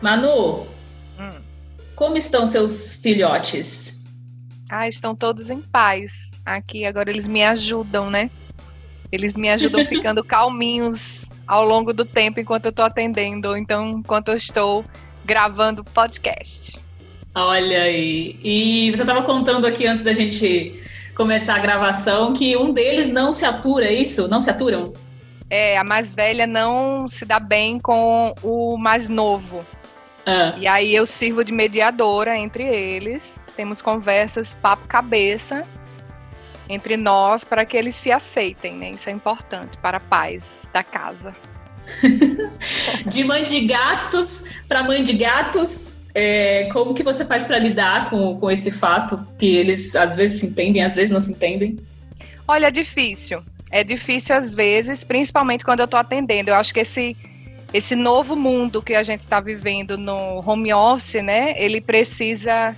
Manu, hum. como estão seus filhotes? Ah, estão todos em paz. Aqui agora eles me ajudam, né? Eles me ajudam ficando calminhos ao longo do tempo enquanto eu estou atendendo, ou então enquanto eu estou gravando podcast. Olha aí. E você estava contando aqui antes da gente começar a gravação que um deles não se atura, é isso? Não se aturam? É, a mais velha não se dá bem com o mais novo. Ah. E aí eu sirvo de mediadora entre eles. Temos conversas papo cabeça entre nós para que eles se aceitem, né? Isso é importante para a paz da casa. de mãe de gatos para mãe de gatos, é, como que você faz para lidar com, com esse fato que eles às vezes se entendem, às vezes não se entendem? Olha, é difícil. É difícil às vezes, principalmente quando eu estou atendendo. Eu acho que esse esse novo mundo que a gente está vivendo no home office, né? Ele precisa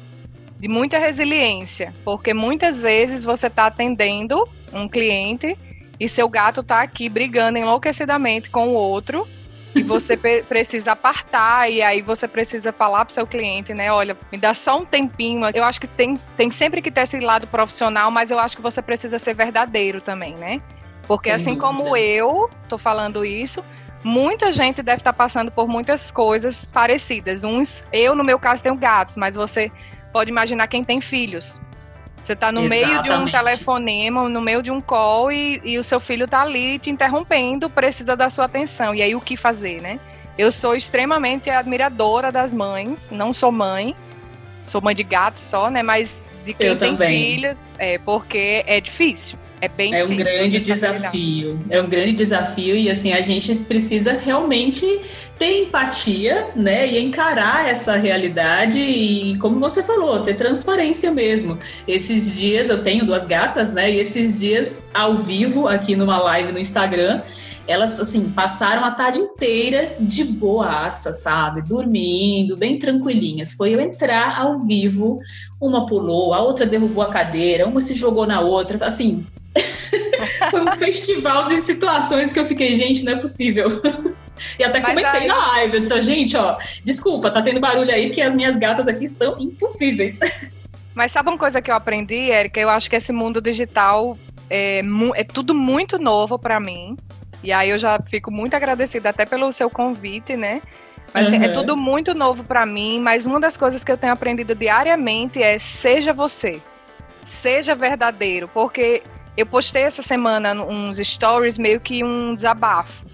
de muita resiliência, porque muitas vezes você está atendendo um cliente e seu gato está aqui brigando enlouquecidamente com o outro e você precisa apartar e aí você precisa falar para o seu cliente, né? Olha, me dá só um tempinho. Eu acho que tem, tem sempre que ter esse lado profissional, mas eu acho que você precisa ser verdadeiro também, né? Porque Sem assim dúvida. como eu tô falando isso, muita gente deve estar tá passando por muitas coisas parecidas. Uns, eu no meu caso tenho gatos, mas você pode imaginar quem tem filhos. Você está no Exatamente. meio de um telefonema, no meio de um call e, e o seu filho está ali te interrompendo, precisa da sua atenção. E aí o que fazer, né? Eu sou extremamente admiradora das mães, não sou mãe, sou mãe de gato só, né? Mas de quem Eu tem também. filho, é porque é difícil. É bem É um grande desafio. É um grande desafio e assim a gente precisa realmente ter empatia, né, e encarar essa realidade e como você falou, ter transparência mesmo. Esses dias eu tenho duas gatas, né, e esses dias ao vivo aqui numa live no Instagram, elas assim passaram a tarde inteira de boaça, sabe? Dormindo, bem tranquilinhas. Foi eu entrar ao vivo, uma pulou, a outra derrubou a cadeira, uma se jogou na outra, assim, Foi um festival de situações que eu fiquei, gente, não é possível. E até Mas comentei aí... na live, eu disse, gente, ó, desculpa, tá tendo barulho aí que as minhas gatas aqui estão impossíveis. Mas sabe uma coisa que eu aprendi, Erika? Eu acho que esse mundo digital é, é tudo muito novo para mim. E aí eu já fico muito agradecida até pelo seu convite, né? Mas uhum. é tudo muito novo para mim, mas uma das coisas que eu tenho aprendido diariamente é seja você. Seja verdadeiro, porque eu postei essa semana uns stories meio que um desabafo.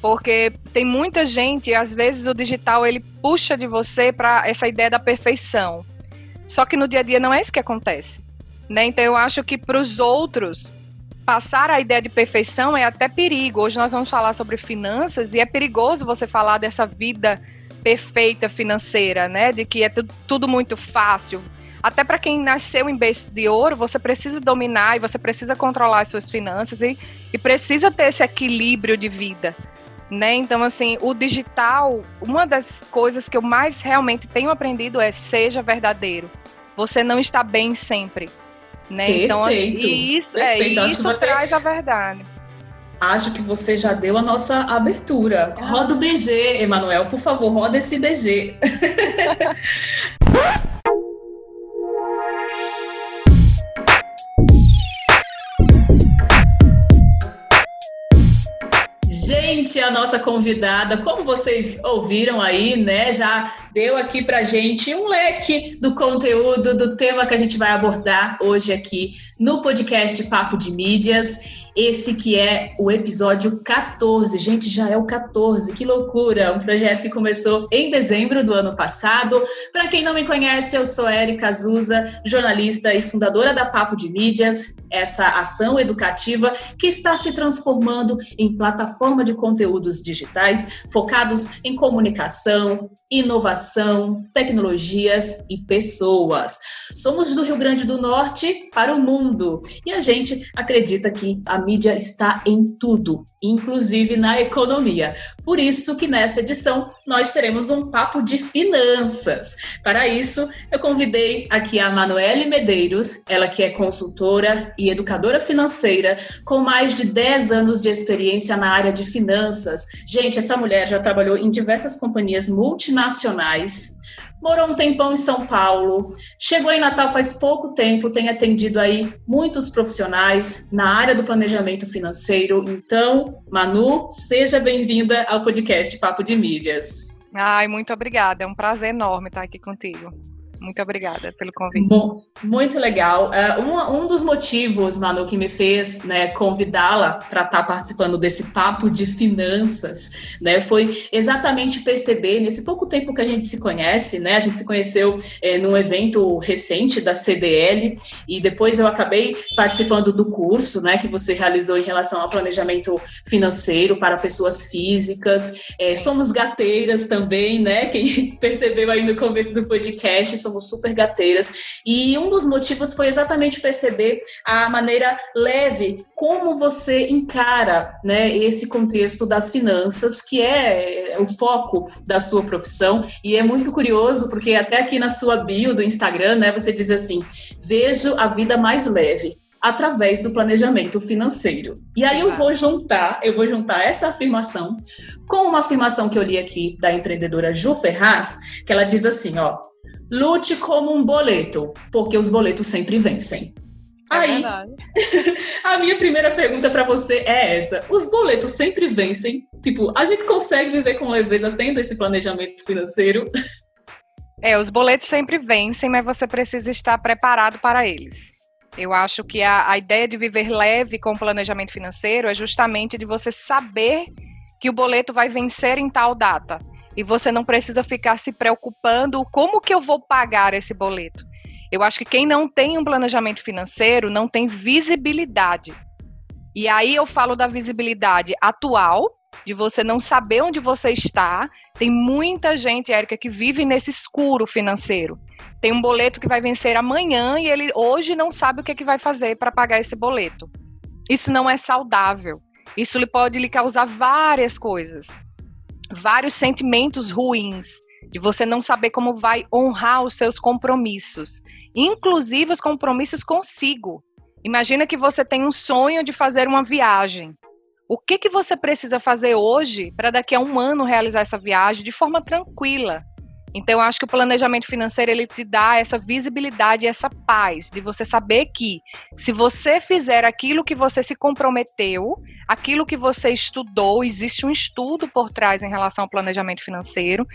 Porque tem muita gente, e às vezes o digital ele puxa de você para essa ideia da perfeição. Só que no dia a dia não é isso que acontece. Né? Então eu acho que para os outros passar a ideia de perfeição é até perigo. Hoje nós vamos falar sobre finanças e é perigoso você falar dessa vida perfeita financeira, né? De que é tudo muito fácil. Até para quem nasceu em berço de ouro, você precisa dominar e você precisa controlar as suas finanças e, e precisa ter esse equilíbrio de vida. Né? Então, assim, o digital, uma das coisas que eu mais realmente tenho aprendido é seja verdadeiro. Você não está bem sempre. Né? Então, assim, Perfeito. Então, isso, é, Perfeito. É, isso você... traz a verdade. Acho que você já deu a nossa abertura. Roda o BG, Emanuel, por favor, roda esse BG. A nossa convidada, como vocês ouviram aí, né, já deu aqui pra gente um leque do conteúdo do tema que a gente vai abordar hoje aqui no podcast Papo de Mídias. Esse que é o episódio 14. Gente, já é o 14, que loucura! Um projeto que começou em dezembro do ano passado. Para quem não me conhece, eu sou Erika Azusa, jornalista e fundadora da Papo de Mídias, essa ação educativa que está se transformando em plataforma de conteúdos digitais focados em comunicação, inovação, tecnologias e pessoas. Somos do Rio Grande do Norte para o mundo. E a gente acredita que a mídia está em tudo, inclusive na economia. Por isso que nessa edição nós teremos um papo de finanças. Para isso, eu convidei aqui a Manuele Medeiros, ela que é consultora e educadora financeira, com mais de 10 anos de experiência na área de finanças. Gente, essa mulher já trabalhou em diversas companhias multinacionais, morou um tempão em São Paulo, chegou em Natal faz pouco tempo, tem atendido aí muitos profissionais na área do planejamento financeiro. Então, Manu, seja bem-vinda ao podcast Papo de Mídias. Ai, muito obrigada. É um prazer enorme estar aqui contigo. Muito obrigada pelo convite. Bom, muito legal. Uh, um, um, dos motivos, Manu, que me fez né, convidá-la para estar tá participando desse papo de finanças, né, foi exatamente perceber, nesse pouco tempo que a gente se conhece, né, a gente se conheceu é, num evento recente da CDL, e depois eu acabei participando do curso né, que você realizou em relação ao planejamento financeiro para pessoas físicas. É, somos gateiras também, né? Quem percebeu aí no começo do podcast, somos super gateiras. E um dos motivos foi exatamente perceber a maneira leve como você encara né, esse contexto das finanças, que é o foco da sua profissão. E é muito curioso, porque até aqui na sua bio do Instagram, né, você diz assim: vejo a vida mais leve através do planejamento financeiro. E aí eu vou juntar, eu vou juntar essa afirmação com uma afirmação que eu li aqui da empreendedora Ju Ferraz, que ela diz assim, ó: Lute como um boleto, porque os boletos sempre vencem. É Aí, a minha primeira pergunta para você é essa: os boletos sempre vencem? Tipo, a gente consegue viver com leveza tendo esse planejamento financeiro? É, os boletos sempre vencem, mas você precisa estar preparado para eles. Eu acho que a, a ideia de viver leve com o planejamento financeiro é justamente de você saber que o boleto vai vencer em tal data e você não precisa ficar se preocupando como que eu vou pagar esse boleto. Eu acho que quem não tem um planejamento financeiro não tem visibilidade. E aí eu falo da visibilidade atual, de você não saber onde você está. Tem muita gente, Érica, que vive nesse escuro financeiro. Tem um boleto que vai vencer amanhã e ele hoje não sabe o que, é que vai fazer para pagar esse boleto. Isso não é saudável. Isso lhe pode lhe causar várias coisas vários sentimentos ruins, de você não saber como vai honrar os seus compromissos, inclusive os compromissos consigo. Imagina que você tem um sonho de fazer uma viagem. O que, que você precisa fazer hoje para daqui a um ano realizar essa viagem de forma tranquila? Então, eu acho que o planejamento financeiro ele te dá essa visibilidade, essa paz de você saber que se você fizer aquilo que você se comprometeu, aquilo que você estudou, existe um estudo por trás em relação ao planejamento financeiro.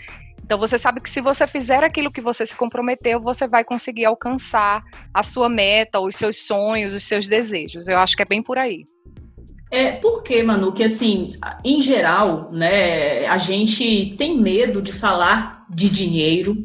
Então, você sabe que se você fizer aquilo que você se comprometeu, você vai conseguir alcançar a sua meta, os seus sonhos, os seus desejos. Eu acho que é bem por aí. É, por que, Manu, que assim, em geral, né, a gente tem medo de falar de dinheiro,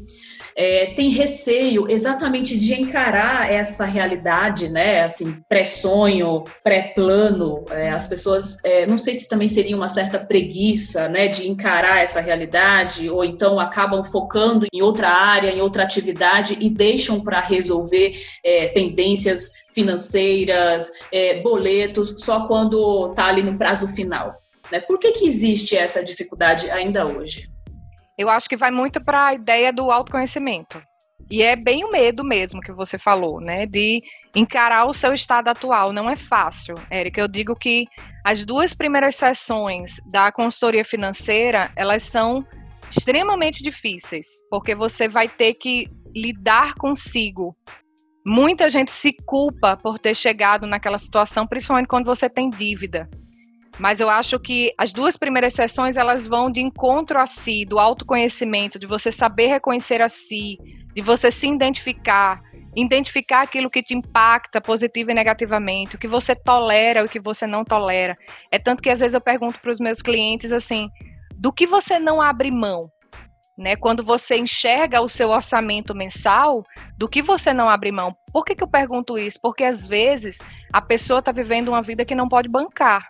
é, tem receio exatamente de encarar essa realidade, né? Assim, pré-sonho, pré-plano. É, as pessoas, é, não sei se também seria uma certa preguiça, né, de encarar essa realidade, ou então acabam focando em outra área, em outra atividade e deixam para resolver é, pendências financeiras, é, boletos, só quando está ali no prazo final. Né? Por que, que existe essa dificuldade ainda hoje? Eu acho que vai muito para a ideia do autoconhecimento. E é bem o medo mesmo que você falou, né? De encarar o seu estado atual. Não é fácil, Érica. Eu digo que as duas primeiras sessões da consultoria financeira, elas são extremamente difíceis, porque você vai ter que lidar consigo. Muita gente se culpa por ter chegado naquela situação, principalmente quando você tem dívida. Mas eu acho que as duas primeiras sessões elas vão de encontro a si, do autoconhecimento, de você saber reconhecer a si, de você se identificar, identificar aquilo que te impacta positivo e negativamente, o que você tolera e o que você não tolera. É tanto que às vezes eu pergunto para os meus clientes assim, do que você não abre mão? Né, quando você enxerga o seu orçamento mensal, do que você não abre mão? Por que, que eu pergunto isso? Porque às vezes a pessoa está vivendo uma vida que não pode bancar.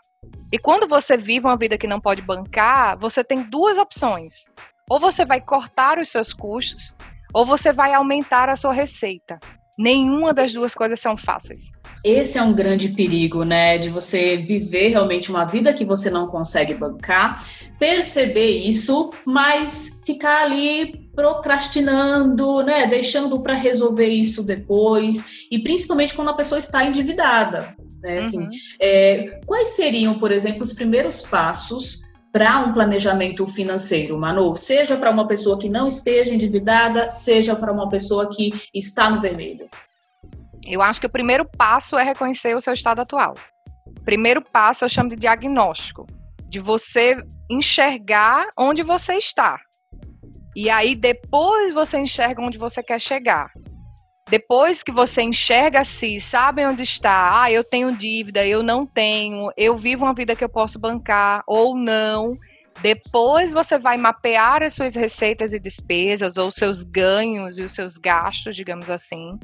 E quando você vive uma vida que não pode bancar, você tem duas opções. Ou você vai cortar os seus custos, ou você vai aumentar a sua receita. Nenhuma das duas coisas são fáceis. esse é um grande perigo, né? De você viver realmente uma vida que você não consegue bancar, perceber isso, mas ficar ali procrastinando, né? Deixando para resolver isso depois, e principalmente quando a pessoa está endividada. Né? Assim, uhum. é, quais seriam, por exemplo, os primeiros passos para um planejamento financeiro, Manu? Seja para uma pessoa que não esteja endividada, seja para uma pessoa que está no vermelho. Eu acho que o primeiro passo é reconhecer o seu estado atual. Primeiro passo eu chamo de diagnóstico, de você enxergar onde você está. E aí depois você enxerga onde você quer chegar. Depois que você enxerga se sabe onde está, ah, eu tenho dívida, eu não tenho, eu vivo uma vida que eu posso bancar ou não. Depois você vai mapear as suas receitas e despesas, ou seus ganhos e os seus gastos, digamos assim.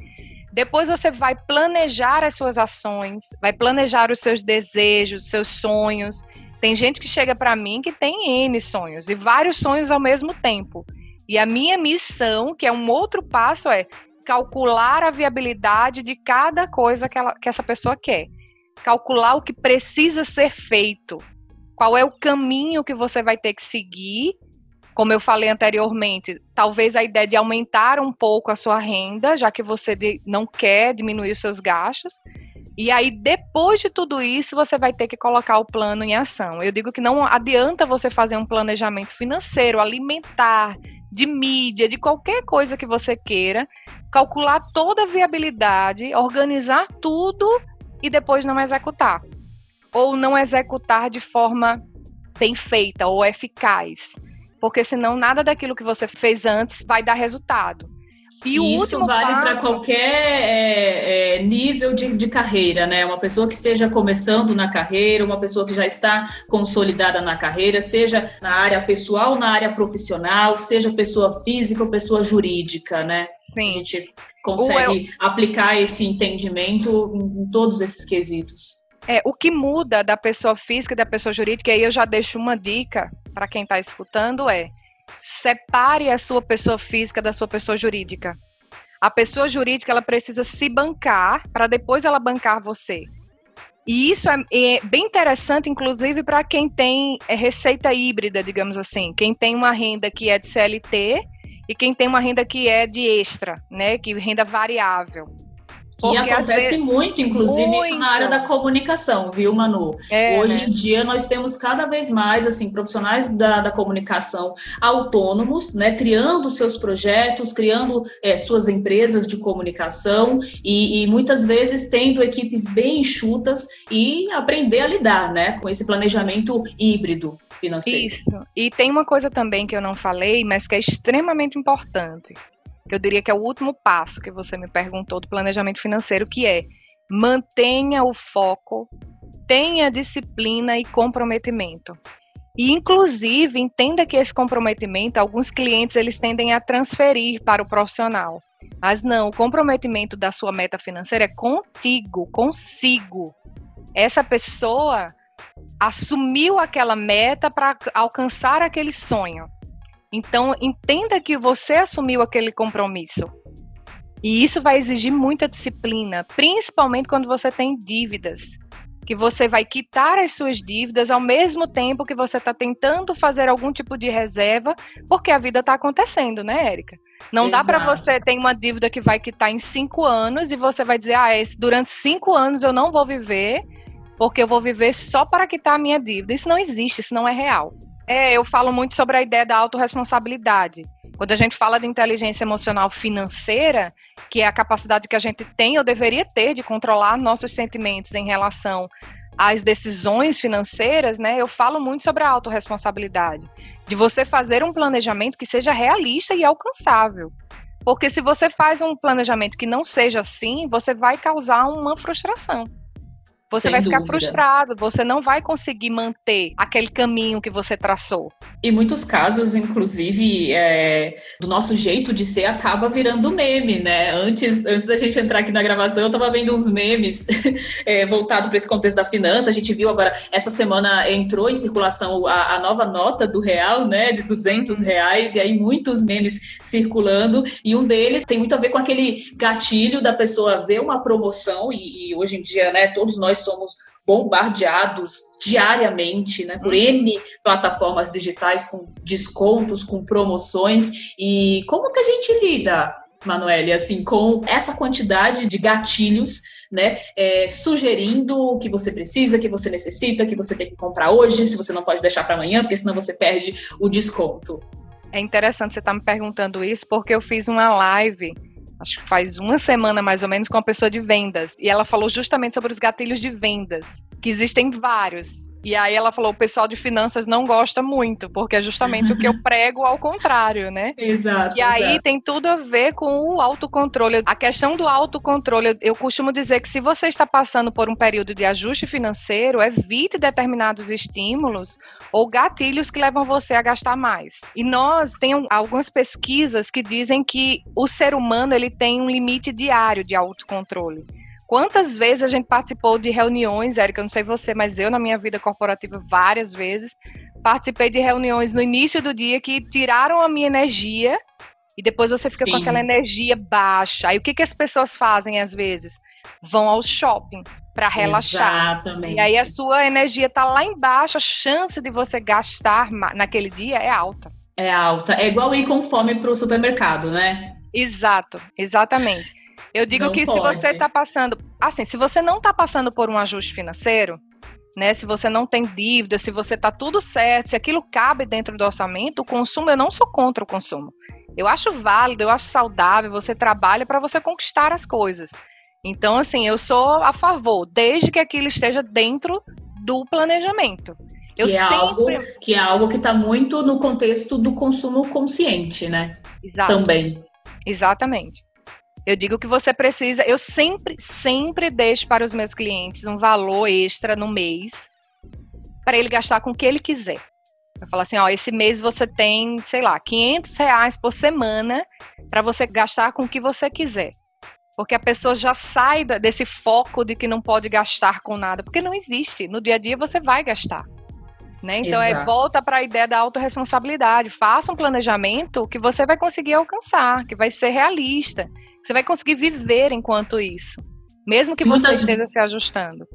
Depois você vai planejar as suas ações, vai planejar os seus desejos, os seus sonhos. Tem gente que chega para mim que tem N sonhos e vários sonhos ao mesmo tempo. E a minha missão, que é um outro passo, é calcular a viabilidade de cada coisa que, ela, que essa pessoa quer. Calcular o que precisa ser feito. Qual é o caminho que você vai ter que seguir como eu falei anteriormente, talvez a ideia de aumentar um pouco a sua renda, já que você não quer diminuir os seus gastos. E aí, depois de tudo isso, você vai ter que colocar o plano em ação. Eu digo que não adianta você fazer um planejamento financeiro, alimentar, de mídia, de qualquer coisa que você queira, calcular toda a viabilidade, organizar tudo e depois não executar. Ou não executar de forma bem feita ou eficaz porque senão nada daquilo que você fez antes vai dar resultado. E, e isso vale para qualquer é, é, nível de, de, carreira, né? Uma pessoa que esteja começando na carreira, uma pessoa que já está consolidada na carreira, seja na área pessoal, na área profissional, seja pessoa física ou pessoa jurídica, né? Sim. A gente consegue eu... aplicar esse entendimento em, em todos esses quesitos. É, o que muda da pessoa física e da pessoa jurídica, e aí eu já deixo uma dica para quem está escutando, é separe a sua pessoa física da sua pessoa jurídica. A pessoa jurídica ela precisa se bancar para depois ela bancar você. E isso é, é bem interessante, inclusive, para quem tem é, receita híbrida, digamos assim. Quem tem uma renda que é de CLT e quem tem uma renda que é de extra, né? Que renda variável. Que Porque acontece vezes, muito, inclusive, muito. isso na área da comunicação, viu, Manu? É, Hoje né? em dia nós temos cada vez mais assim profissionais da, da comunicação autônomos, né, criando seus projetos, criando é, suas empresas de comunicação e, e, muitas vezes tendo equipes bem enxutas e aprender a lidar, né, com esse planejamento híbrido financeiro. Isso. E tem uma coisa também que eu não falei, mas que é extremamente importante eu diria que é o último passo que você me perguntou do planejamento financeiro, que é mantenha o foco, tenha disciplina e comprometimento. E inclusive entenda que esse comprometimento, alguns clientes eles tendem a transferir para o profissional. Mas não, o comprometimento da sua meta financeira é contigo, consigo. Essa pessoa assumiu aquela meta para alcançar aquele sonho. Então, entenda que você assumiu aquele compromisso. E isso vai exigir muita disciplina, principalmente quando você tem dívidas. Que você vai quitar as suas dívidas ao mesmo tempo que você está tentando fazer algum tipo de reserva, porque a vida está acontecendo, né, Érica? Não Exato. dá para você ter uma dívida que vai quitar em cinco anos e você vai dizer, ah, esse, durante cinco anos eu não vou viver, porque eu vou viver só para quitar a minha dívida. Isso não existe, isso não é real. É, eu falo muito sobre a ideia da autorresponsabilidade. Quando a gente fala de inteligência emocional financeira, que é a capacidade que a gente tem ou deveria ter de controlar nossos sentimentos em relação às decisões financeiras, né? Eu falo muito sobre a autorresponsabilidade, de você fazer um planejamento que seja realista e alcançável. Porque se você faz um planejamento que não seja assim, você vai causar uma frustração. Você Sem vai ficar dúvida. frustrado, você não vai conseguir manter aquele caminho que você traçou. Em muitos casos, inclusive, é, do nosso jeito de ser acaba virando meme, né? Antes, antes da gente entrar aqui na gravação, eu estava vendo uns memes é, voltado para esse contexto da finança. A gente viu agora, essa semana entrou em circulação a, a, nova nota do real, né? De 200 reais, e aí muitos memes circulando. E um deles tem muito a ver com aquele gatilho da pessoa ver uma promoção, e, e hoje em dia, né, todos nós somos bombardeados diariamente né, por N plataformas digitais com descontos, com promoções. E como que a gente lida, Manuele, assim, com essa quantidade de gatilhos, né, é, sugerindo o que você precisa, que você necessita, que você tem que comprar hoje, se você não pode deixar para amanhã, porque senão você perde o desconto. É interessante você estar tá me perguntando isso, porque eu fiz uma live acho que faz uma semana mais ou menos, com uma pessoa de vendas. E ela falou justamente sobre os gatilhos de vendas, que existem vários. E aí ela falou, o pessoal de finanças não gosta muito, porque é justamente o que eu prego ao contrário, né? Exato. E aí exato. tem tudo a ver com o autocontrole. A questão do autocontrole, eu costumo dizer que se você está passando por um período de ajuste financeiro, evite determinados estímulos ou gatilhos que levam você a gastar mais. E nós temos algumas pesquisas que dizem que o ser humano ele tem um limite diário de autocontrole. Quantas vezes a gente participou de reuniões, Érica, eu não sei você, mas eu na minha vida corporativa várias vezes participei de reuniões no início do dia que tiraram a minha energia e depois você fica Sim. com aquela energia baixa. Aí o que, que as pessoas fazem às vezes? Vão ao shopping para relaxar. Exatamente. E aí a sua energia tá lá embaixo, a chance de você gastar naquele dia é alta. É alta. É igual ir com fome para o supermercado, né? Exato, exatamente. Eu digo não que pode. se você está passando, assim, se você não está passando por um ajuste financeiro, né, se você não tem dívida, se você está tudo certo, se aquilo cabe dentro do orçamento, o consumo, eu não sou contra o consumo. Eu acho válido, eu acho saudável, você trabalha para você conquistar as coisas. Então, assim, eu sou a favor, desde que aquilo esteja dentro do planejamento. Que, eu é, sempre... algo, que é algo que está muito no contexto do consumo consciente, né? Exato. Também. Exatamente. Eu digo que você precisa, eu sempre, sempre deixo para os meus clientes um valor extra no mês para ele gastar com o que ele quiser. Eu falo assim, ó, esse mês você tem, sei lá, 500 reais por semana para você gastar com o que você quiser. Porque a pessoa já sai desse foco de que não pode gastar com nada, porque não existe. No dia a dia você vai gastar. Né? Então é, volta para a ideia da autorresponsabilidade. Faça um planejamento que você vai conseguir alcançar, que vai ser realista. Você vai conseguir viver enquanto isso, mesmo que Muitas... você esteja se ajustando.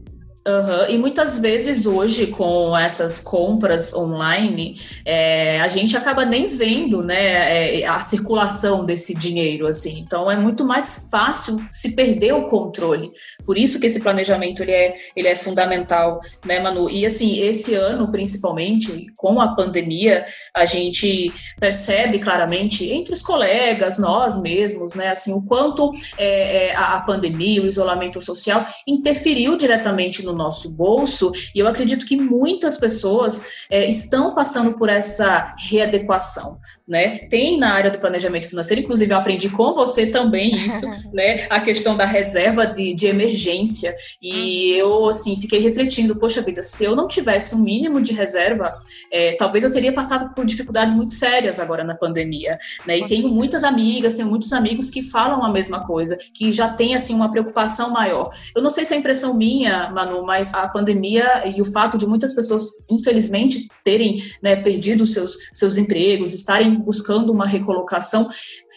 Uhum. E muitas vezes hoje, com essas compras online, é, a gente acaba nem vendo né, é, a circulação desse dinheiro. assim. Então é muito mais fácil se perder o controle. Por isso que esse planejamento ele é, ele é fundamental, né, Manu? E assim, esse ano, principalmente, com a pandemia, a gente percebe claramente entre os colegas, nós mesmos, né, assim, o quanto é, é a pandemia, o isolamento social interferiu diretamente no no nosso bolso, e eu acredito que muitas pessoas é, estão passando por essa readequação né? Tem na área do planejamento financeiro, inclusive eu aprendi com você também isso, né? A questão da reserva de, de emergência. E eu, assim, fiquei refletindo, poxa vida, se eu não tivesse um mínimo de reserva, é, talvez eu teria passado por dificuldades muito sérias agora na pandemia, né? E tenho muitas amigas, tenho muitos amigos que falam a mesma coisa, que já tem, assim, uma preocupação maior. Eu não sei se é impressão minha, Manu, mas a pandemia e o fato de muitas pessoas, infelizmente, terem né, perdido seus, seus empregos, estarem buscando uma recolocação,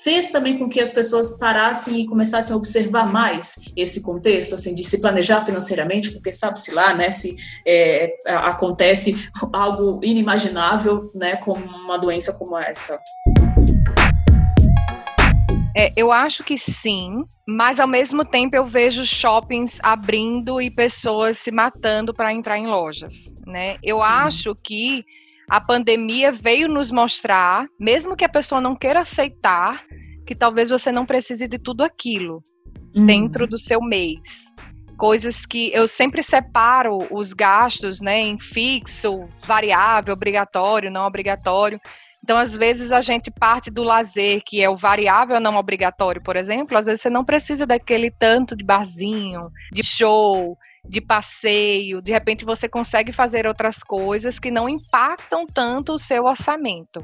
fez também com que as pessoas parassem e começassem a observar mais esse contexto, assim, de se planejar financeiramente, porque sabe-se lá, né, se é, acontece algo inimaginável, né, como uma doença como essa. É, eu acho que sim, mas ao mesmo tempo eu vejo shoppings abrindo e pessoas se matando para entrar em lojas, né? Eu sim. acho que a pandemia veio nos mostrar, mesmo que a pessoa não queira aceitar, que talvez você não precise de tudo aquilo uhum. dentro do seu mês. Coisas que eu sempre separo os gastos, né, em fixo, variável, obrigatório, não obrigatório. Então, às vezes, a gente parte do lazer, que é o variável não obrigatório, por exemplo, às vezes você não precisa daquele tanto de barzinho, de show, de passeio, de repente você consegue fazer outras coisas que não impactam tanto o seu orçamento.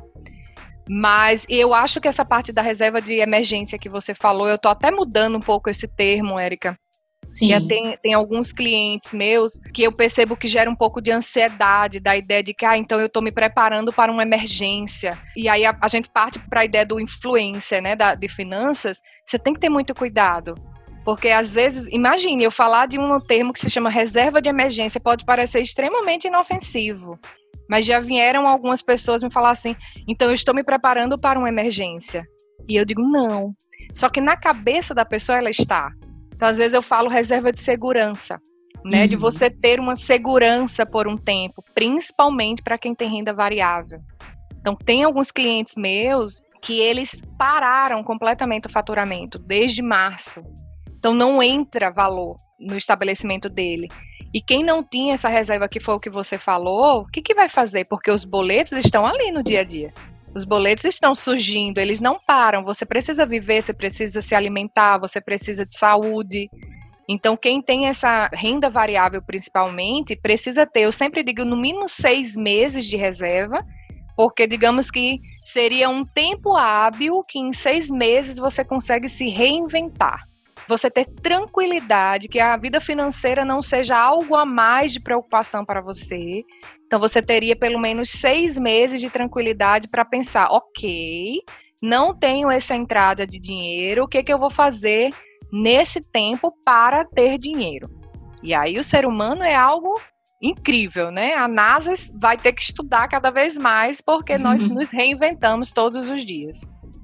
Mas eu acho que essa parte da reserva de emergência que você falou, eu tô até mudando um pouco esse termo, Érica. Sim. Tem, tem alguns clientes meus que eu percebo que gera um pouco de ansiedade da ideia de que, ah, então eu estou me preparando para uma emergência. E aí a, a gente parte para a ideia do influência, né, da, de finanças. Você tem que ter muito cuidado. Porque às vezes, imagine, eu falar de um termo que se chama reserva de emergência pode parecer extremamente inofensivo. Mas já vieram algumas pessoas me falar assim: então eu estou me preparando para uma emergência. E eu digo: não. Só que na cabeça da pessoa ela está. Então, às vezes, eu falo reserva de segurança. Né, uhum. de você ter uma segurança por um tempo, principalmente para quem tem renda variável. Então, tem alguns clientes meus que eles pararam completamente o faturamento desde março. Então não entra valor no estabelecimento dele. E quem não tinha essa reserva que foi o que você falou, o que, que vai fazer? Porque os boletos estão ali no dia a dia. Os boletos estão surgindo, eles não param. Você precisa viver, você precisa se alimentar, você precisa de saúde. Então, quem tem essa renda variável principalmente, precisa ter, eu sempre digo, no mínimo seis meses de reserva, porque digamos que seria um tempo hábil que em seis meses você consegue se reinventar você ter tranquilidade, que a vida financeira não seja algo a mais de preocupação para você. Então, você teria pelo menos seis meses de tranquilidade para pensar: ok, não tenho essa entrada de dinheiro, o que, que eu vou fazer nesse tempo para ter dinheiro? E aí, o ser humano é algo incrível, né? A NASA vai ter que estudar cada vez mais, porque nós nos reinventamos todos os dias.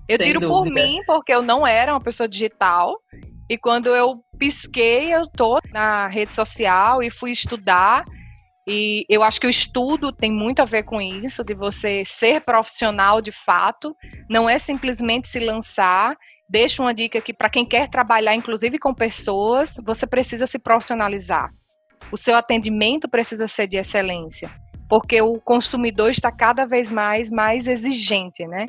Eu Sem tiro dúvida. por mim, porque eu não era uma pessoa digital, e quando eu pisquei, eu tô na rede social e fui estudar. E eu acho que o estudo tem muito a ver com isso, de você ser profissional de fato, não é simplesmente se lançar. Deixo uma dica aqui para quem quer trabalhar, inclusive com pessoas, você precisa se profissionalizar. O seu atendimento precisa ser de excelência, porque o consumidor está cada vez mais mais exigente, né?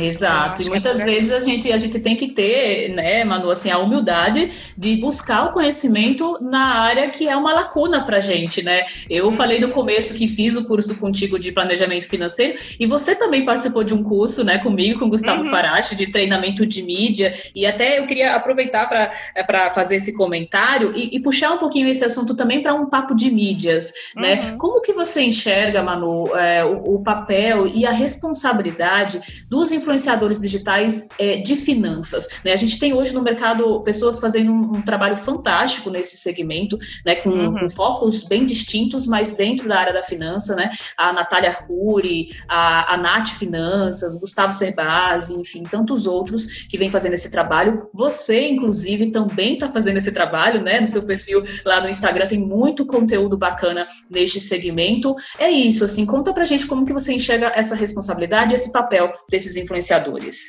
Exato, e muitas vezes a gente, a gente tem que ter, né, Manu, assim, a humildade de buscar o conhecimento na área que é uma lacuna para gente, né? Eu falei no começo que fiz o curso contigo de planejamento financeiro e você também participou de um curso, né, comigo, com Gustavo uhum. Farache, de treinamento de mídia, e até eu queria aproveitar para é, fazer esse comentário e, e, puxar um pouquinho esse assunto também para um papo de mídias, né? uhum. né? Como que você enxerga, Manu, é, o, o papel e a responsabilidade dos influenciadores digitais é, de finanças. Né? A gente tem hoje no mercado pessoas fazendo um, um trabalho fantástico nesse segmento, né? com, uhum. com, focos bem distintos, mas dentro da área da finança, né? A Natália Arcuri, a, a Nath Finanças, Gustavo Cerbasi, enfim, tantos outros que vêm fazendo esse trabalho. Você, inclusive, também está fazendo esse trabalho, né? No seu perfil lá no Instagram tem muito conteúdo bacana neste segmento. É isso, assim, conta pra gente como que você enxerga essa responsabilidade, esse papel desses influenciadores influenciadores?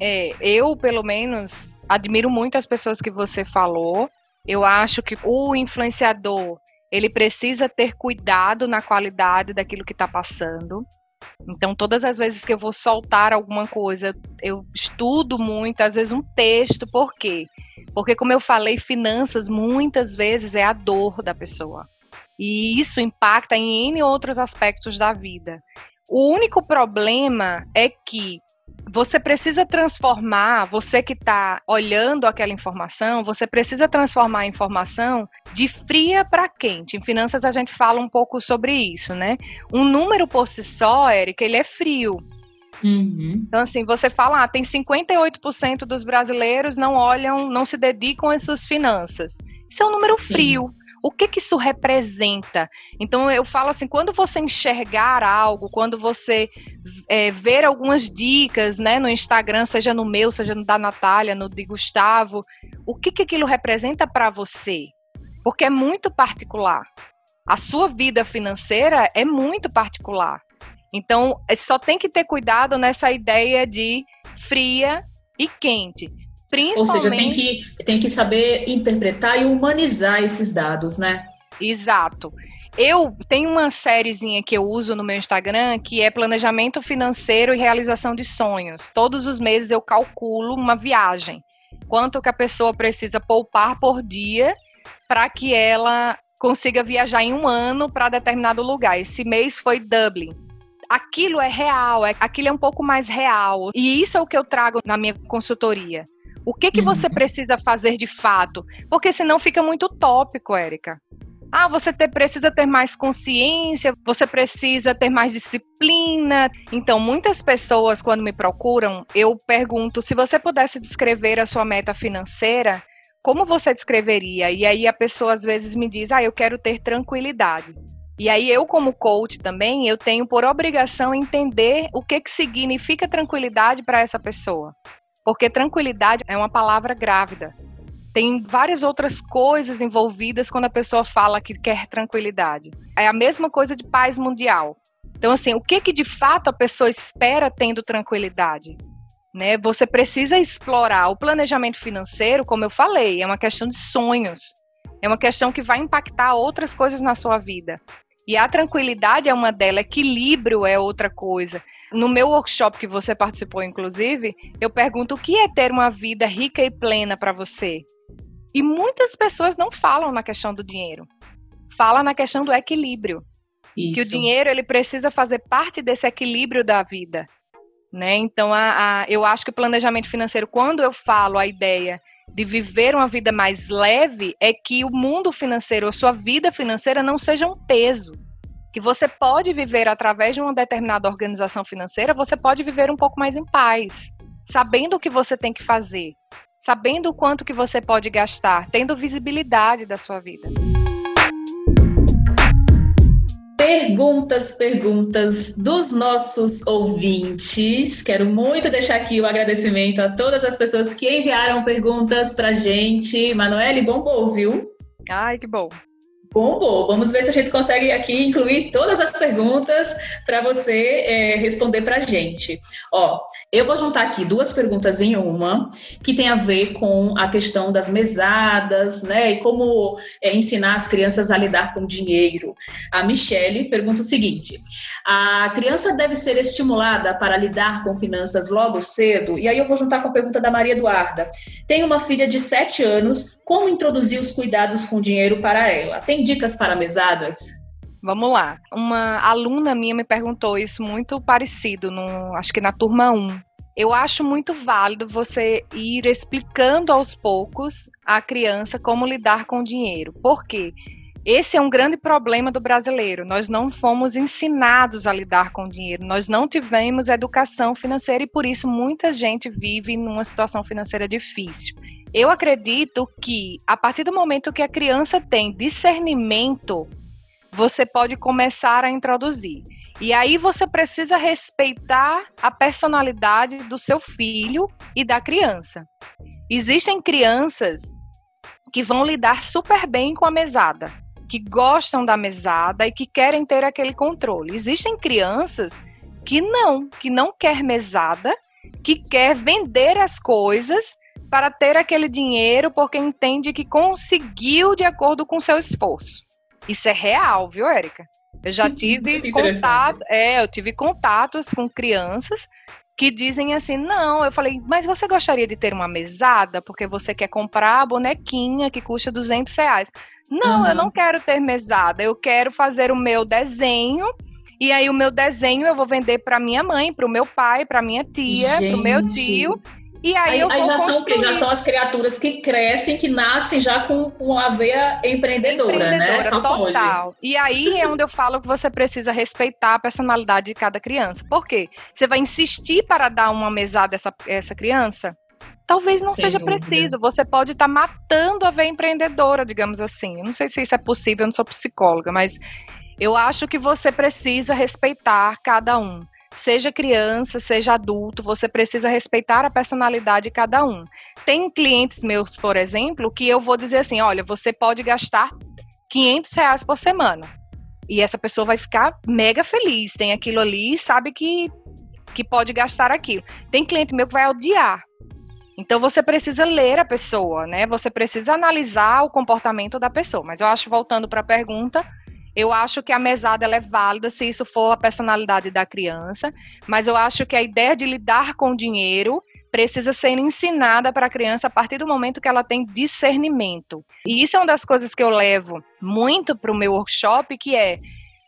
É, eu, pelo menos, admiro muito as pessoas que você falou. Eu acho que o influenciador, ele precisa ter cuidado na qualidade daquilo que está passando. Então, todas as vezes que eu vou soltar alguma coisa, eu estudo muito, às vezes um texto, por quê? Porque, como eu falei, finanças muitas vezes é a dor da pessoa. E isso impacta em N outros aspectos da vida. O único problema é que você precisa transformar, você que está olhando aquela informação, você precisa transformar a informação de fria para quente. Em finanças a gente fala um pouco sobre isso, né? Um número por si só, Érica, ele é frio. Uhum. Então, assim, você fala, ah, tem 58% dos brasileiros não olham, não se dedicam às suas finanças. Isso é um número frio. Sim. O que, que isso representa? Então, eu falo assim: quando você enxergar algo, quando você é, ver algumas dicas né, no Instagram, seja no meu, seja no da Natália, no de Gustavo, o que, que aquilo representa para você? Porque é muito particular. A sua vida financeira é muito particular. Então, é, só tem que ter cuidado nessa ideia de fria e quente. Principalmente... Ou seja, tem que, tem que saber interpretar e humanizar esses dados, né? Exato. Eu tenho uma sériezinha que eu uso no meu Instagram que é planejamento financeiro e realização de sonhos. Todos os meses eu calculo uma viagem. Quanto que a pessoa precisa poupar por dia para que ela consiga viajar em um ano para determinado lugar. Esse mês foi Dublin. Aquilo é real, é, aquilo é um pouco mais real. E isso é o que eu trago na minha consultoria. O que, que você uhum. precisa fazer de fato? Porque senão fica muito utópico, Érica. Ah, você ter, precisa ter mais consciência, você precisa ter mais disciplina. Então, muitas pessoas, quando me procuram, eu pergunto se você pudesse descrever a sua meta financeira, como você descreveria? E aí a pessoa às vezes me diz, ah, eu quero ter tranquilidade. E aí eu, como coach também, eu tenho por obrigação entender o que, que significa tranquilidade para essa pessoa. Porque tranquilidade é uma palavra grávida. Tem várias outras coisas envolvidas quando a pessoa fala que quer tranquilidade. É a mesma coisa de paz mundial. Então, assim, o que, que de fato a pessoa espera tendo tranquilidade? Né? Você precisa explorar o planejamento financeiro, como eu falei, é uma questão de sonhos. É uma questão que vai impactar outras coisas na sua vida. E a tranquilidade é uma delas, equilíbrio é outra coisa. No meu workshop que você participou, inclusive, eu pergunto o que é ter uma vida rica e plena para você. E muitas pessoas não falam na questão do dinheiro. Fala na questão do equilíbrio. Isso. Que o dinheiro ele precisa fazer parte desse equilíbrio da vida. Né? Então, a, a, eu acho que o planejamento financeiro, quando eu falo a ideia de viver uma vida mais leve, é que o mundo financeiro, a sua vida financeira não seja um peso. Que você pode viver através de uma determinada organização financeira, você pode viver um pouco mais em paz, sabendo o que você tem que fazer, sabendo o quanto que você pode gastar, tendo visibilidade da sua vida perguntas, perguntas dos nossos ouvintes. Quero muito deixar aqui o agradecimento a todas as pessoas que enviaram perguntas para gente. Manoel, bom, viu? Ai, que bom. Bombou. Vamos ver se a gente consegue aqui incluir todas as perguntas para você é, responder para a gente. Ó, eu vou juntar aqui duas perguntas em uma, que tem a ver com a questão das mesadas, né? E como é, ensinar as crianças a lidar com dinheiro. A Michele pergunta o seguinte: a criança deve ser estimulada para lidar com finanças logo cedo? E aí eu vou juntar com a pergunta da Maria Eduarda. Tenho uma filha de 7 anos, como introduzir os cuidados com dinheiro para ela? Tem dicas para mesadas? Vamos lá. Uma aluna minha me perguntou isso muito parecido, no, acho que na turma 1. Eu acho muito válido você ir explicando aos poucos à criança como lidar com o dinheiro. Por quê? Esse é um grande problema do brasileiro. Nós não fomos ensinados a lidar com dinheiro, nós não tivemos educação financeira e por isso muita gente vive numa situação financeira difícil. Eu acredito que a partir do momento que a criança tem discernimento, você pode começar a introduzir. E aí você precisa respeitar a personalidade do seu filho e da criança. Existem crianças que vão lidar super bem com a mesada que gostam da mesada e que querem ter aquele controle. Existem crianças que não, que não quer mesada, que quer vender as coisas para ter aquele dinheiro porque entende que conseguiu de acordo com seu esforço. Isso é real, viu, Érica? Eu já tive contato, é, eu tive contatos com crianças que dizem assim: não, eu falei, mas você gostaria de ter uma mesada porque você quer comprar a bonequinha que custa 200 reais? Não, uhum. eu não quero ter mesada, eu quero fazer o meu desenho. E aí o meu desenho eu vou vender para minha mãe, para o meu pai, para minha tia, para o meu tio. E aí, aí, aí já são que já são as criaturas que crescem, que nascem já com, com a veia empreendedora, né? empreendedora né? Só total. Pode. E aí é onde eu falo que você precisa respeitar a personalidade de cada criança. Por quê? Você vai insistir para dar uma mesada a essa, essa criança? Talvez não Sem seja dúvida. preciso. Você pode estar tá matando a veia empreendedora, digamos assim. Eu não sei se isso é possível, eu não sou psicóloga, mas eu acho que você precisa respeitar cada um. Seja criança, seja adulto, você precisa respeitar a personalidade de cada um. Tem clientes meus, por exemplo, que eu vou dizer assim: olha, você pode gastar 500 reais por semana. E essa pessoa vai ficar mega feliz, tem aquilo ali e sabe que, que pode gastar aquilo. Tem cliente meu que vai odiar. Então você precisa ler a pessoa, né? Você precisa analisar o comportamento da pessoa. Mas eu acho, voltando para a pergunta, eu acho que a mesada é válida se isso for a personalidade da criança, mas eu acho que a ideia de lidar com o dinheiro precisa ser ensinada para a criança a partir do momento que ela tem discernimento. E isso é uma das coisas que eu levo muito para o meu workshop, que é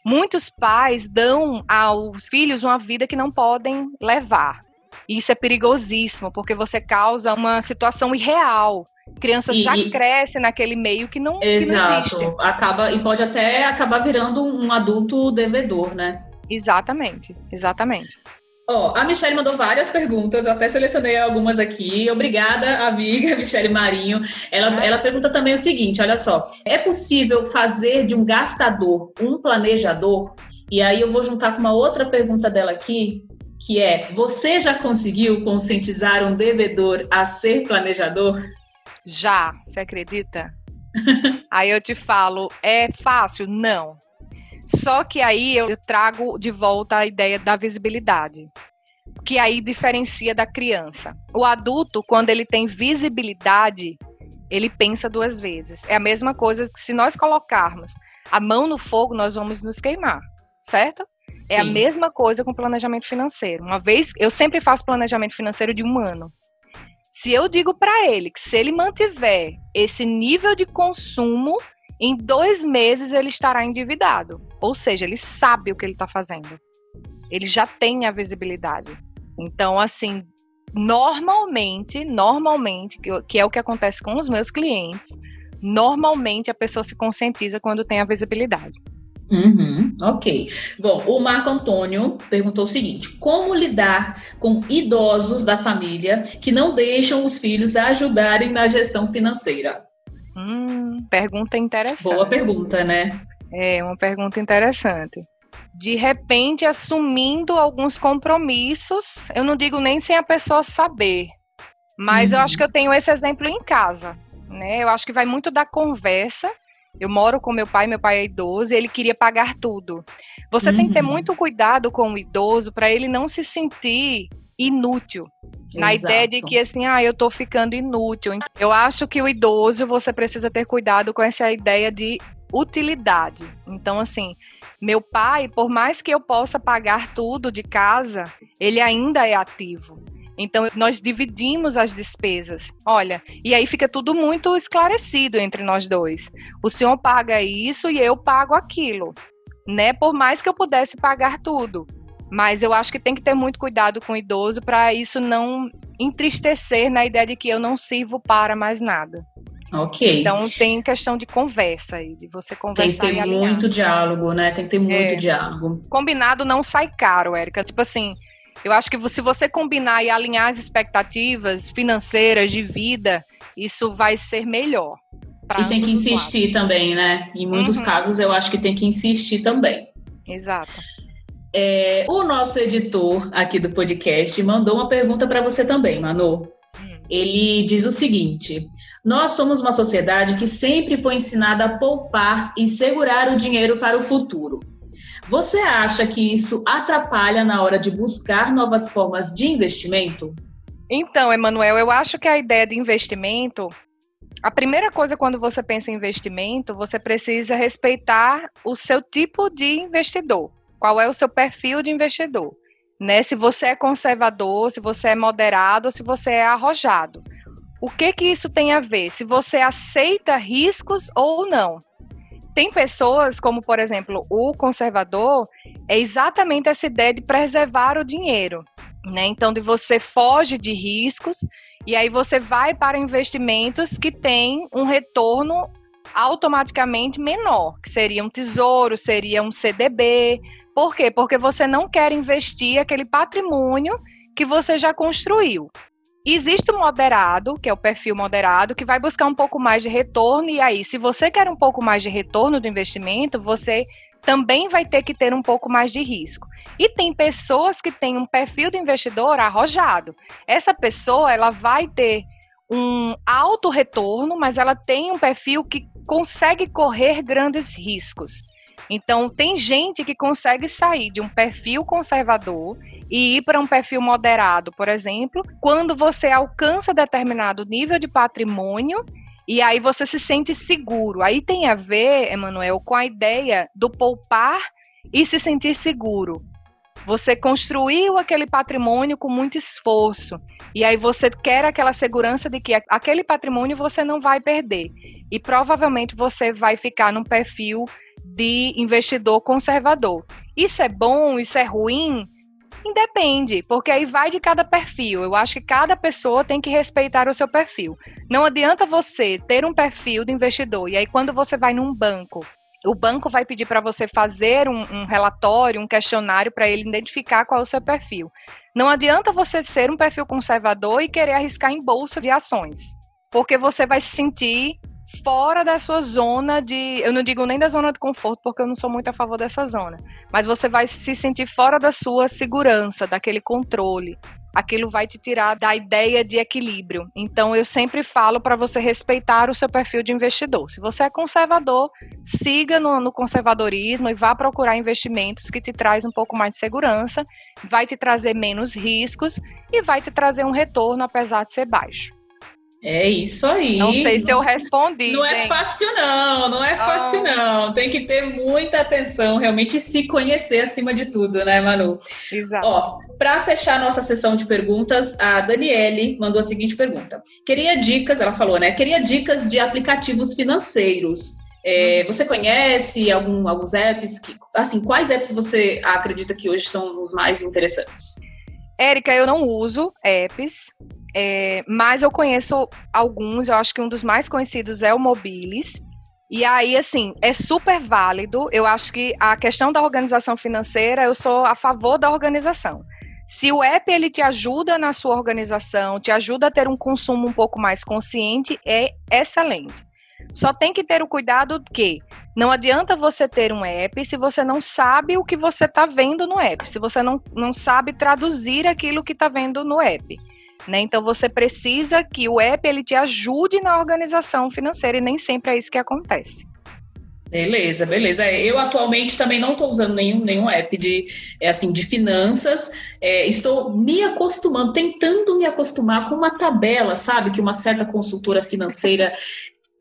muitos pais dão aos filhos uma vida que não podem levar. Isso é perigosíssimo, porque você causa uma situação irreal. Criança e, já cresce naquele meio que não. Exato. Que não Acaba, e pode até acabar virando um adulto devedor, né? Exatamente, exatamente. Ó, oh, a Michelle mandou várias perguntas, eu até selecionei algumas aqui. Obrigada, amiga Michelle Marinho. Ela, ela pergunta também o seguinte: olha só, é possível fazer de um gastador um planejador? E aí eu vou juntar com uma outra pergunta dela aqui, que é: você já conseguiu conscientizar um devedor a ser planejador? Já, você acredita? aí eu te falo, é fácil? Não. Só que aí eu trago de volta a ideia da visibilidade, que aí diferencia da criança. O adulto, quando ele tem visibilidade, ele pensa duas vezes. É a mesma coisa que se nós colocarmos a mão no fogo, nós vamos nos queimar, certo? Sim. É a mesma coisa com planejamento financeiro. Uma vez, eu sempre faço planejamento financeiro de um ano. Se eu digo para ele que se ele mantiver esse nível de consumo, em dois meses ele estará endividado. Ou seja, ele sabe o que ele está fazendo. Ele já tem a visibilidade. Então, assim, normalmente, normalmente, que é o que acontece com os meus clientes, normalmente a pessoa se conscientiza quando tem a visibilidade. Uhum, ok. Bom, o Marco Antônio perguntou o seguinte: como lidar com idosos da família que não deixam os filhos ajudarem na gestão financeira? Hum, pergunta interessante. Boa pergunta, né? É, uma pergunta interessante. De repente, assumindo alguns compromissos, eu não digo nem sem a pessoa saber, mas uhum. eu acho que eu tenho esse exemplo em casa, né? Eu acho que vai muito da conversa eu moro com meu pai, meu pai é idoso, e ele queria pagar tudo. Você uhum. tem que ter uhum. muito cuidado com o idoso para ele não se sentir inútil. Exato. Na ideia de que assim, ah, eu tô ficando inútil. Eu acho que o idoso você precisa ter cuidado com essa ideia de utilidade. Então, assim, meu pai, por mais que eu possa pagar tudo de casa, ele ainda é ativo. Então, nós dividimos as despesas. Olha, e aí fica tudo muito esclarecido entre nós dois. O senhor paga isso e eu pago aquilo, né? Por mais que eu pudesse pagar tudo. Mas eu acho que tem que ter muito cuidado com o idoso para isso não entristecer na ideia de que eu não sirvo para mais nada. Ok. Então tem questão de conversa aí, de você conversar. Tem que ter muito diálogo, né? Tem que ter muito é. diálogo. Combinado não sai caro, Érica. Tipo assim, eu acho que se você combinar e alinhar as expectativas financeiras de vida, isso vai ser melhor. E tem que insistir também, né? Em muitos uhum. casos eu acho que tem que insistir também. Exato. É, o nosso editor aqui do podcast mandou uma pergunta para você também, Manu. Hum. Ele diz o seguinte: Nós somos uma sociedade que sempre foi ensinada a poupar e segurar o dinheiro para o futuro. Você acha que isso atrapalha na hora de buscar novas formas de investimento? Então, Emanuel, eu acho que a ideia de investimento, a primeira coisa quando você pensa em investimento, você precisa respeitar o seu tipo de investidor. Qual é o seu perfil de investidor? Né? Se você é conservador, se você é moderado, se você é arrojado. O que que isso tem a ver? Se você aceita riscos ou não tem pessoas, como por exemplo o conservador, é exatamente essa ideia de preservar o dinheiro. Né? Então, de você foge de riscos e aí você vai para investimentos que têm um retorno automaticamente menor, que seria um tesouro, seria um CDB. Por quê? Porque você não quer investir aquele patrimônio que você já construiu. Existe o moderado, que é o perfil moderado, que vai buscar um pouco mais de retorno. E aí, se você quer um pouco mais de retorno do investimento, você também vai ter que ter um pouco mais de risco. E tem pessoas que têm um perfil de investidor arrojado. Essa pessoa, ela vai ter um alto retorno, mas ela tem um perfil que consegue correr grandes riscos. Então, tem gente que consegue sair de um perfil conservador e ir para um perfil moderado, por exemplo, quando você alcança determinado nível de patrimônio e aí você se sente seguro. Aí tem a ver, Emanuel, com a ideia do poupar e se sentir seguro. Você construiu aquele patrimônio com muito esforço. E aí você quer aquela segurança de que aquele patrimônio você não vai perder. E provavelmente você vai ficar num perfil de investidor conservador. Isso é bom, isso é ruim? Independe, porque aí vai de cada perfil. Eu acho que cada pessoa tem que respeitar o seu perfil. Não adianta você ter um perfil de investidor e aí quando você vai num banco, o banco vai pedir para você fazer um, um, relatório, um questionário para ele identificar qual é o seu perfil. Não adianta você ser um perfil conservador e querer arriscar em bolsa de ações, porque você vai se sentir fora da sua zona de. Eu não digo nem da zona de conforto, porque eu não sou muito a favor dessa zona. Mas você vai se sentir fora da sua segurança, daquele controle. Aquilo vai te tirar da ideia de equilíbrio. Então, eu sempre falo para você respeitar o seu perfil de investidor. Se você é conservador, siga no, no conservadorismo e vá procurar investimentos que te traz um pouco mais de segurança, vai te trazer menos riscos e vai te trazer um retorno, apesar de ser baixo. É isso aí. Não sei se eu respondi. Não é gente. é fácil, não. Não é fácil, oh. não. Tem que ter muita atenção, realmente se conhecer acima de tudo, né, Manu? Exato. Ó, para fechar nossa sessão de perguntas, a Daniele mandou a seguinte pergunta: Queria dicas, ela falou, né? Queria dicas de aplicativos financeiros. É, uhum. você conhece algum, alguns apps? Que, assim, quais apps você acredita que hoje são os mais interessantes? Érica, eu não uso apps. É, mas eu conheço alguns, eu acho que um dos mais conhecidos é o Mobilis. E aí, assim, é super válido. Eu acho que a questão da organização financeira, eu sou a favor da organização. Se o app ele te ajuda na sua organização, te ajuda a ter um consumo um pouco mais consciente, é excelente. Só tem que ter o cuidado que não adianta você ter um app se você não sabe o que você está vendo no app, se você não, não sabe traduzir aquilo que está vendo no app. Né? Então você precisa que o app ele te ajude na organização financeira e nem sempre é isso que acontece. Beleza, beleza. É, eu atualmente também não estou usando nenhum, nenhum app de, é assim, de finanças. É, estou me acostumando, tentando me acostumar com uma tabela, sabe? Que uma certa consultora financeira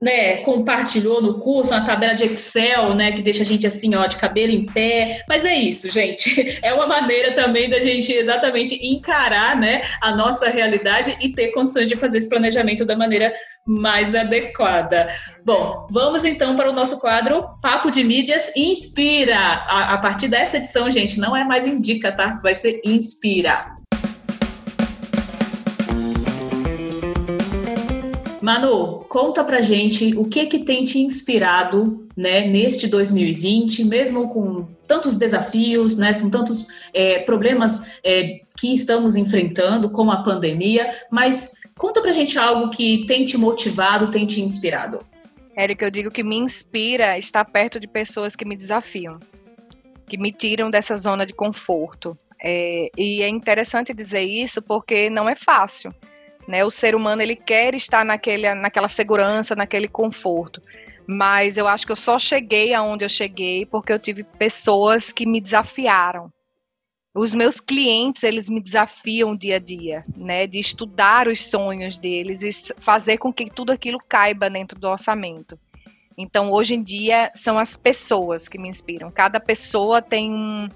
né, compartilhou no curso uma tabela de Excel, né, que deixa a gente assim, ó, de cabelo em pé. Mas é isso, gente. É uma maneira também da gente exatamente encarar, né, a nossa realidade e ter condições de fazer esse planejamento da maneira mais adequada. Bom, vamos então para o nosso quadro Papo de Mídias Inspira. A, a partir dessa edição, gente, não é mais indica, tá? Vai ser Inspira. Manu, conta pra gente o que que tem te inspirado, né, neste 2020, mesmo com tantos desafios, né, com tantos é, problemas é, que estamos enfrentando, como a pandemia, mas conta pra gente algo que tem te motivado, tem te inspirado. Érica, eu digo que me inspira estar perto de pessoas que me desafiam, que me tiram dessa zona de conforto. É, e é interessante dizer isso porque não é fácil. Né? O ser humano ele quer estar naquele, naquela segurança, naquele conforto. Mas eu acho que eu só cheguei aonde eu cheguei porque eu tive pessoas que me desafiaram. Os meus clientes, eles me desafiam dia a dia, né, de estudar os sonhos deles e fazer com que tudo aquilo caiba dentro do orçamento. Então, hoje em dia, são as pessoas que me inspiram. Cada pessoa tem um,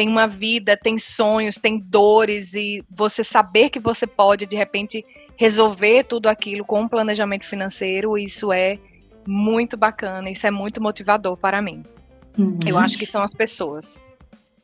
tem uma vida, tem sonhos, tem dores e você saber que você pode de repente resolver tudo aquilo com um planejamento financeiro, isso é muito bacana, isso é muito motivador para mim. Uhum. Eu acho que são as pessoas.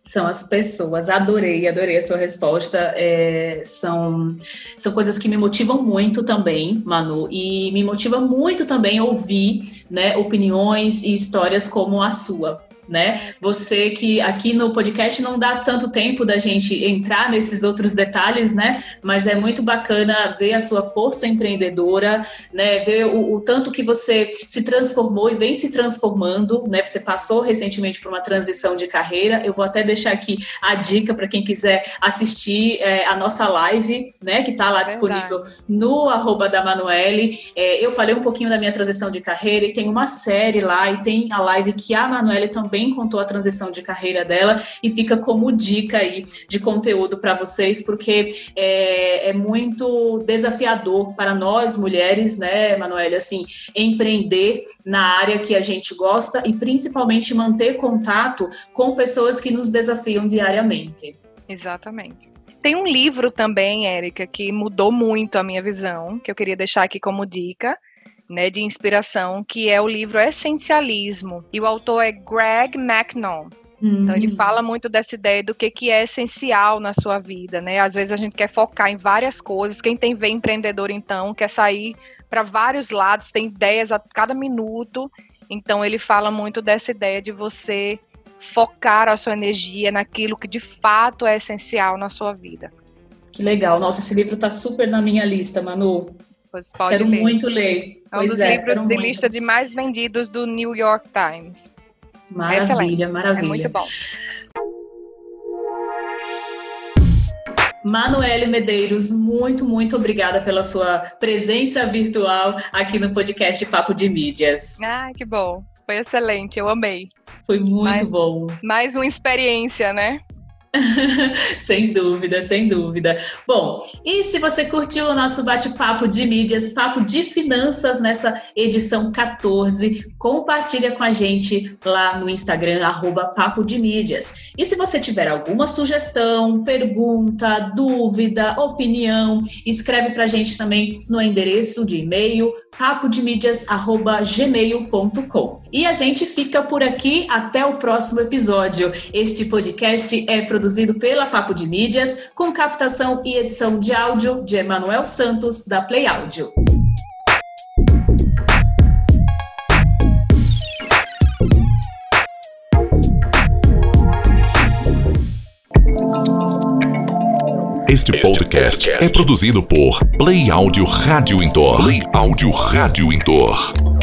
São as pessoas. Adorei, adorei a sua resposta. É, são, são coisas que me motivam muito também, Manu, e me motiva muito também ouvir né, opiniões e histórias como a sua né? Você que aqui no podcast não dá tanto tempo da gente entrar nesses outros detalhes, né? Mas é muito bacana ver a sua força empreendedora, né? Ver o, o tanto que você se transformou e vem se transformando, né? Você passou recentemente por uma transição de carreira. Eu vou até deixar aqui a dica para quem quiser assistir é, a nossa live, né? Que está lá disponível no arroba da Manuele. É, eu falei um pouquinho da minha transição de carreira e tem uma série lá e tem a live que a Manuele também contou a transição de carreira dela e fica como dica aí de conteúdo para vocês, porque é, é, muito desafiador para nós mulheres, né, Manoel, assim, empreender na área que a gente gosta e principalmente manter contato com pessoas que nos desafiam diariamente. Exatamente. Tem um livro também, Érica, que mudou muito a minha visão, que eu queria deixar aqui como dica, né, de inspiração, que é o livro Essencialismo. E o autor é Greg. Uhum. Então ele hum. fala muito dessa ideia do que, que é essencial na sua vida, né? Às vezes a gente quer focar em várias coisas. Quem tem ver empreendedor, então, quer sair para vários lados, tem ideias a cada minuto. Então ele fala muito dessa ideia de você focar a sua energia naquilo que de fato é essencial na sua vida. Que legal. Nossa, esse livro está super na minha lista, Manu. Pode Quero ler. muito ler. É um pois dos é, livros de muito. lista de mais vendidos do New York Times. Maravilha, Excelente. maravilha. É muito bom. Manuele Medeiros, muito, muito obrigada pela sua presença virtual aqui no podcast Papo de Mídias. Ah, que bom. Foi excelente, eu amei. Foi muito mais, bom. Mais uma experiência, né? sem dúvida, sem dúvida. Bom, e se você curtiu o nosso bate-papo de mídias, papo de finanças nessa edição 14, compartilha com a gente lá no Instagram, arroba Papo de Mídias. E se você tiver alguma sugestão, pergunta, dúvida, opinião, escreve para a gente também no endereço de e-mail papodemídias@gmail.com. E a gente fica por aqui até o próximo episódio. Este podcast é produzido pela Papo de Mídias, com captação e edição de áudio de Emanuel Santos da Play Áudio. Este podcast é produzido por Play Áudio Rádio Intor. Play Áudio Rádio Intor.